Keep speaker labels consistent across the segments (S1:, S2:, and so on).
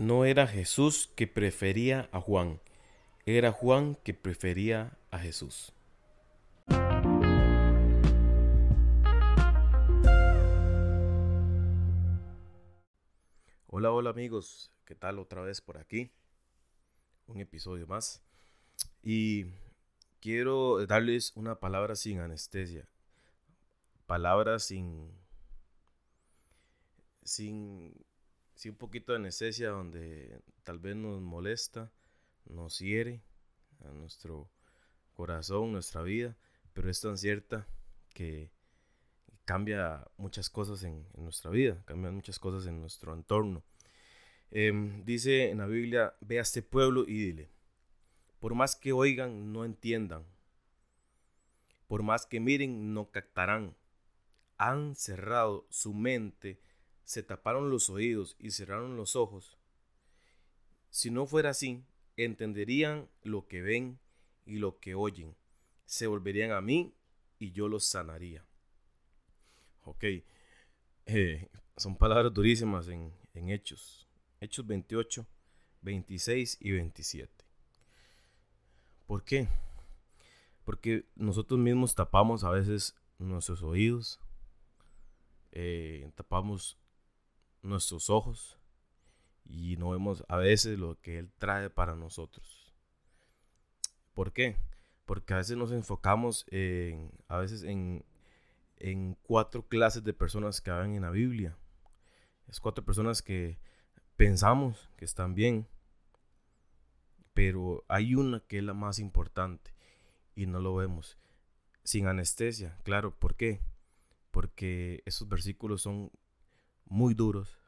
S1: No era Jesús que prefería a Juan, era Juan que prefería a Jesús. Hola, hola amigos, ¿qué tal otra vez por aquí? Un episodio más. Y quiero darles una palabra sin anestesia. Palabras sin sin sí, un poquito de necesidad donde tal vez nos molesta, nos hiere a nuestro corazón, nuestra vida, pero es tan cierta que cambia muchas cosas en, nuestra vida, cambia muchas cosas en nuestro entorno. Em, dice en la Biblia, ve a este pueblo y dile, por más que oigan, no entiendan, por más que miren, no captarán, han cerrado su mente se taparon los oídos y cerraron los ojos. Si no fuera así, entenderían lo que ven y lo que oyen. Se volverían a mí y yo los sanaría. Ok, eh, son palabras durísimas en, en Hechos. Hechos 28, 26 y 27. ¿Por qué? Porque nosotros mismos tapamos a veces nuestros oídos, eh, tapamos nuestros ojos y no vemos a veces lo que Él trae para nosotros. ¿Por qué? Porque a veces nos enfocamos en, a veces en, en cuatro clases de personas que hablan en la Biblia. Es cuatro personas que pensamos que están bien, pero hay una que es la más importante y no lo vemos. Sin anestesia, claro, ¿por qué? Porque esos versículos son muy duros.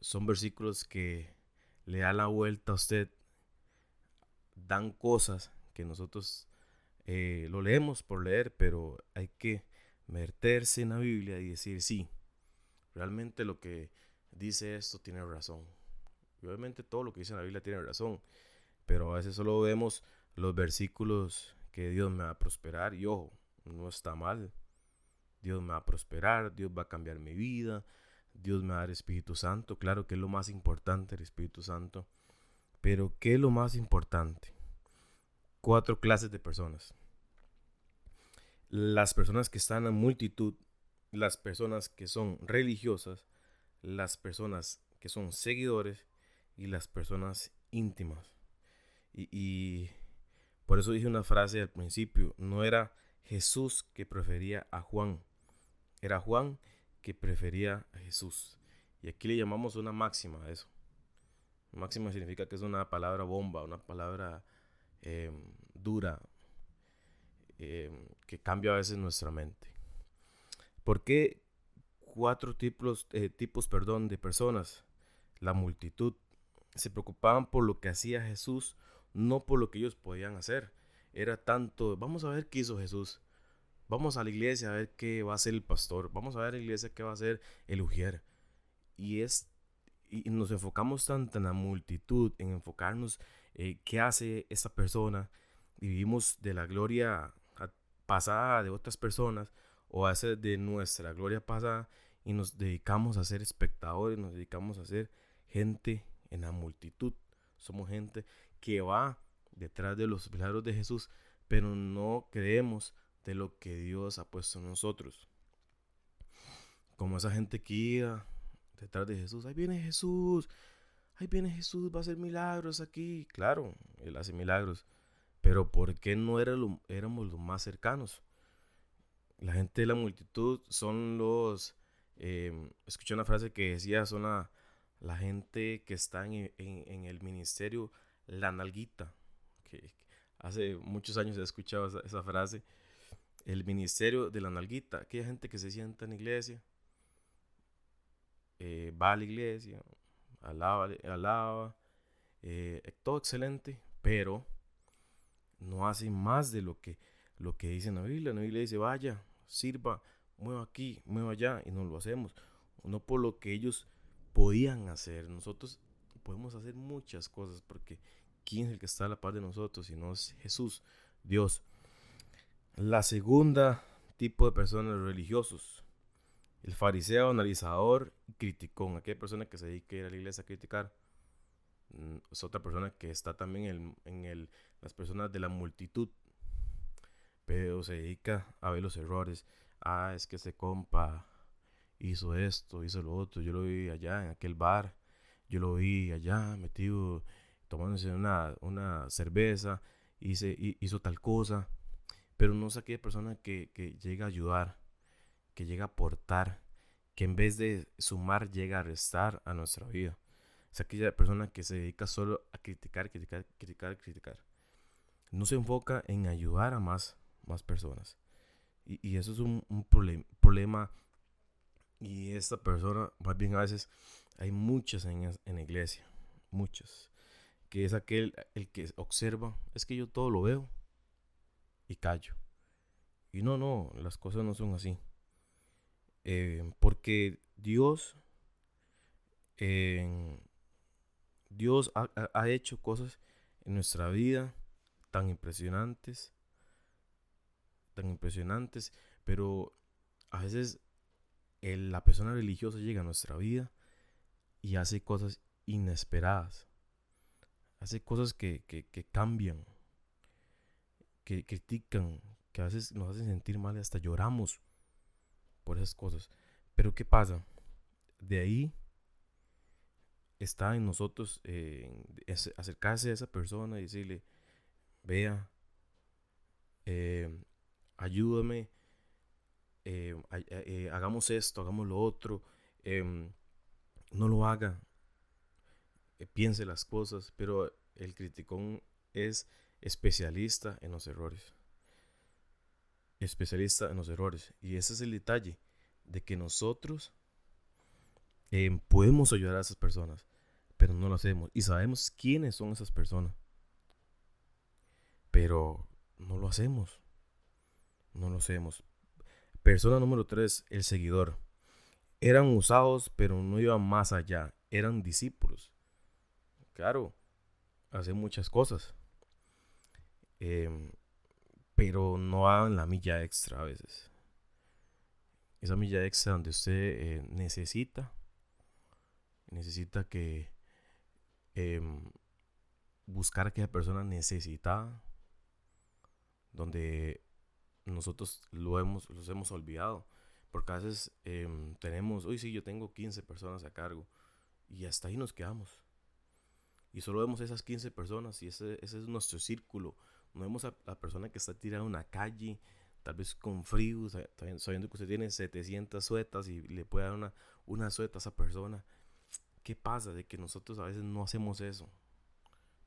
S1: Son versículos que le da la vuelta a usted, dan cosas que nosotros eh, lo leemos por leer, pero hay que meterse en la Biblia y decir, sí, realmente lo que dice esto tiene razón. obviamente todo lo que dice la Biblia tiene razón, pero a veces solo vemos los versículos que Dios me va a prosperar y ojo, no está mal. Dios me va a prosperar, Dios va a cambiar mi vida, Dios me va a dar Espíritu Santo. Claro que es lo más importante el Espíritu Santo. Pero ¿qué es lo más importante? Cuatro clases de personas. Las personas que están en multitud, las personas que son religiosas, las personas que son seguidores y las personas íntimas. Y, y por eso dije una frase al principio, no era Jesús que prefería a Juan, era Juan que prefería a Jesús. Y aquí le llamamos una máxima a eso. Máxima significa que es una palabra bomba, una palabra eh, dura, eh, que cambia a veces nuestra mente. ¿Por qué cuatro tipos, eh, tipos perdón, de personas? La multitud se preocupaban por lo que hacía Jesús, no por lo que ellos podían hacer. Era tanto, vamos a ver qué hizo Jesús. Vamos a la iglesia a ver qué va a hacer el pastor. Vamos a ver a la iglesia qué va a hacer el ujier. Y es y nos enfocamos tanto en la multitud, en enfocarnos eh, qué hace esa persona vivimos de la gloria pasada de otras personas o hace de nuestra gloria pasada y nos dedicamos a ser espectadores, nos dedicamos a ser gente en la multitud. Somos gente que va detrás de los milagros de Jesús, pero no creemos de lo que Dios ha puesto en nosotros. Como esa gente que iba detrás de Jesús, ahí viene Jesús, ahí viene Jesús, va a hacer milagros aquí. Claro, Él hace milagros, pero ¿por qué no era éramos los más cercanos? La gente de la multitud son los, eh, escuché una frase que decía, son la, la gente que está en, el ministerio, la nalguita, que hace muchos años he escuchado esa frase el ministerio de la nalguita, aquella gente que se sienta en iglesia, eh, va a la iglesia, alaba, alaba eh, todo excelente, pero no hace más de lo que, lo que dice la Biblia. La Biblia dice, vaya, sirva, mueva aquí, mueva allá, y no lo hacemos. No por lo que ellos podían hacer. Nosotros podemos hacer muchas cosas porque ¿quién es el que está a la par de nosotros? Si no es Jesús, Dios. La segunda tipo de personas religiosos. el fariseo, analizador, criticón. Aquella persona que se dedica a ir a la iglesia a criticar. Mm, es otra persona que está también en, el, las personas de la multitud. Pero se dedica a ver los errores. Ah, es que ese compa hizo esto, hizo lo otro. Yo lo vi allá en aquel bar. Yo lo vi allá metido tomándose una, una cerveza. Hice, hizo tal cosa. Pero no es aquella persona que, que llega a ayudar que llega a aportar, que en vez de sumar llega a restar a nuestra vida. Es aquella persona que se dedica solo a criticar, criticar, criticar, criticar. No se enfoca en ayudar a más, más personas. Y, eso es un, problema. Y esta persona, más bien a veces, hay muchas en, en la iglesia. Muchas. Que es aquel el que observa. Es que yo todo lo veo y callo. Y no, no, las cosas no son así. Eh, porque Dios, Dios ha, hecho cosas en nuestra vida tan impresionantes, tan impresionantes, pero a veces la persona religiosa llega a nuestra vida y hace cosas inesperadas, hace cosas que, que cambian, que critican, que a veces nos hacen sentir mal y hasta lloramos por esas cosas. Pero ¿qué pasa? De ahí está en nosotros eh, acercarse a esa persona y decirle, vea, eh, ayúdame, eh, hagamos esto, hagamos lo otro, em, no lo haga, piense las cosas, pero el criticón es especialista en los errores especialista en los errores. Y ese es el detalle, de que nosotros em, podemos ayudar a esas personas, pero no lo hacemos. Y sabemos quiénes son esas personas. Pero no lo hacemos. No lo hacemos. Persona número 3, el seguidor. Eran usados, pero no iban más allá. Eran discípulos. Claro, hacen muchas cosas. Eh, pero no hagan la milla extra a veces. Esa milla extra donde usted eh, necesita, necesita que em, buscar a aquella persona necesitada, donde nosotros lo hemos, los hemos olvidado. Porque a veces em, tenemos, hoy sí, yo tengo 15 personas a cargo y hasta ahí nos quedamos. Y solo vemos esas 15 personas y ese, ese es nuestro círculo no vemos a la persona que está tirada en una calle, tal vez con frío, sabiendo que usted tiene 700 suetas y le puede dar una, una sueta a esa persona. ¿Qué pasa? De que nosotros a veces no hacemos eso.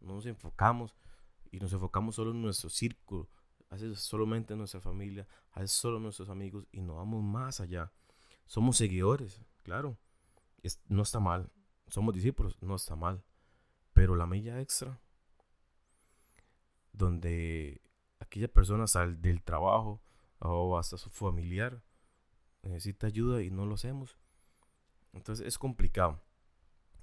S1: No nos enfocamos y nos enfocamos solo en nuestro círculo, a veces solamente en nuestra familia, a veces solo en nuestros amigos y no vamos más allá. Somos seguidores, claro. no está mal. Somos discípulos, no está mal. Pero la milla extra donde aquella persona sale del trabajo o hasta su familiar necesita ayuda y no lo hacemos. Entonces es complicado.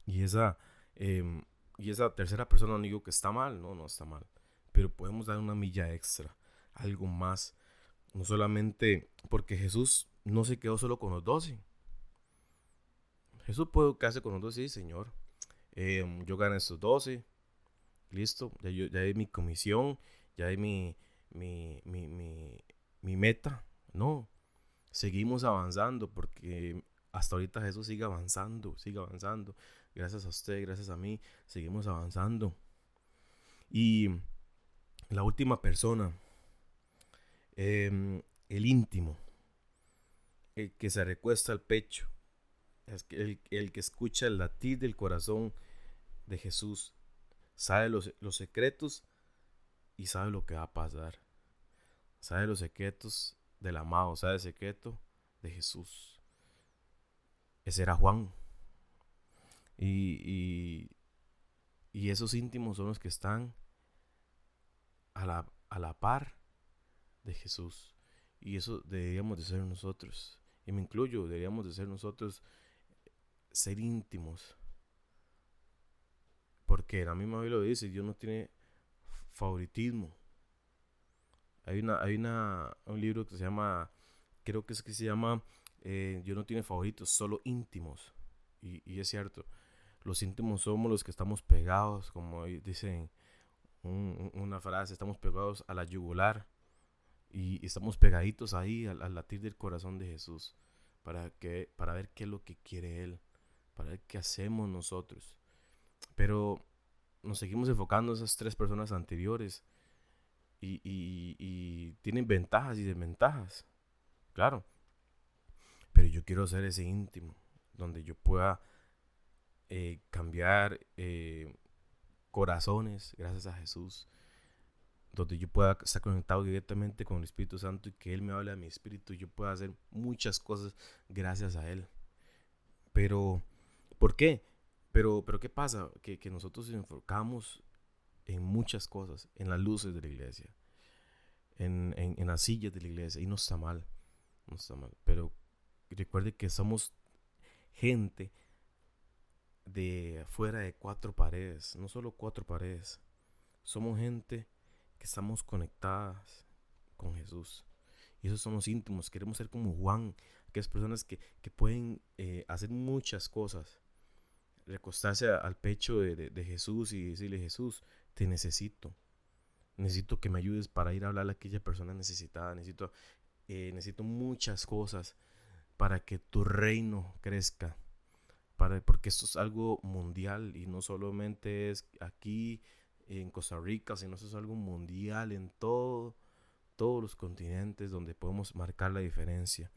S1: Y esa, em, y esa tercera persona no digo que está mal, no, no está mal. Pero podemos dar una milla extra, algo más. No solamente porque Jesús no se quedó solo con los doce. Jesús puede quedarse con los doce, sí, Señor. Em, yo gané estos doce, listo, ya, yo, ya mi comisión, ya hay mi, mi, mi, mi, meta. No, seguimos avanzando porque hasta ahorita Jesús sigue avanzando, sigue avanzando. Gracias a usted, gracias a mí, seguimos avanzando. Y la última persona, em, el íntimo, el que se recuesta al pecho, el, el que escucha el latir del corazón de Jesús sabe los, los secretos y sabe lo que va a pasar. Sabe los secretos del amado, sabe el secreto de Jesús. Ese era Juan. Y, y, esos íntimos son los que están a la, a la par de Jesús. Y eso deberíamos de ser nosotros. Y me incluyo, deberíamos de ser nosotros ser íntimos porque la misma Biblia lo dice, Dios no tiene favoritismo. Hay una, hay una, un libro que se llama, creo que es que se llama eh, Dios no tiene favoritos, solo íntimos. Y, es cierto, los íntimos somos los que estamos pegados, como dicen una frase, estamos pegados a la yugular y, estamos pegaditos ahí al, latir del corazón de Jesús para, que, para ver qué es lo que quiere Él, para ver qué hacemos nosotros. Pero nos seguimos enfocando en esas tres personas anteriores y, tienen ventajas y desventajas, claro. Pero yo quiero ser ese íntimo, donde yo pueda eh, cambiar eh, corazones gracias a Jesús, donde yo pueda estar conectado directamente con el Espíritu Santo y que Él me hable a mi espíritu yo pueda hacer muchas cosas gracias a Él. Pero, ¿por qué? Pero, pero ¿qué pasa? Que, nosotros nos enfocamos en muchas cosas, en las luces de la iglesia, en, en, las sillas de la iglesia, y no está mal, no está mal. Pero recuerde que somos gente de fuera de cuatro paredes, no solo cuatro paredes. Somos gente que estamos conectadas con Jesús. Y esos somos íntimos. Queremos ser como Juan, aquellas personas que, pueden eh, hacer muchas cosas. Recostarse al pecho de, Jesús y decirle, Jesús, te necesito. Necesito que me ayudes para ir a hablar a aquella persona necesitada. Necesito, eh, necesito muchas cosas para que tu reino crezca. Para, porque esto es algo mundial y no solamente es aquí en Costa Rica, sino eso es algo mundial en todo, todos los continentes donde podemos marcar la diferencia.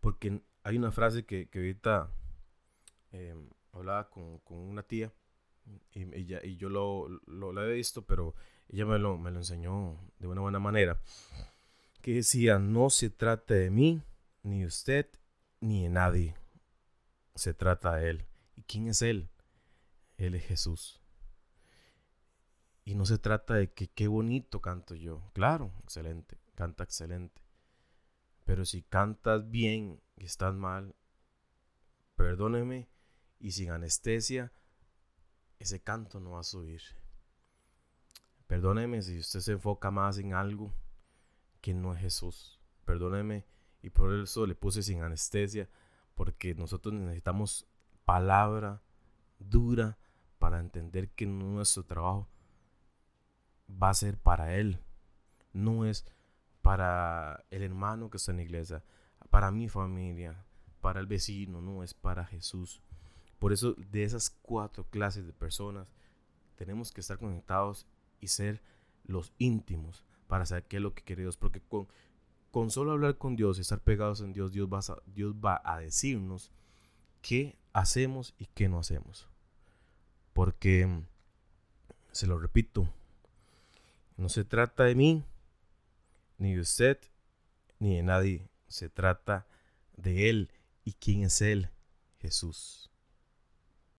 S1: Porque hay una frase que, que ahorita em, hablaba con, con, una tía y, ella, y yo lo, lo, he visto, pero ella me lo, me lo enseñó de una buena manera. Que decía, no se trata de mí, ni usted ni de nadie. Se trata de Él. ¿Y quién es Él? Él es Jesús. Y no se trata de que qué bonito canto yo. Claro, excelente, canta excelente. Pero si cantas bien y estás mal, perdóneme y sin anestesia, ese canto no va a subir. Perdóneme si usted se enfoca más en algo que no es Jesús. Perdóneme y por eso le puse sin anestesia, porque nosotros necesitamos palabra dura para entender que nuestro trabajo va a ser para Él, no es para el hermano que está en la iglesia, para mi familia, para el vecino, no es para Jesús. Por eso de esas cuatro clases de personas tenemos que estar conectados y ser los íntimos para saber qué es lo que quiere Dios, porque con con solo hablar con Dios y estar pegados en Dios, Dios va Dios va a decirnos qué hacemos y qué no hacemos. Porque, se lo repito, no se trata de mí, ni de usted, ni de nadie. Se trata de Él. ¿Y quién es Él? Jesús.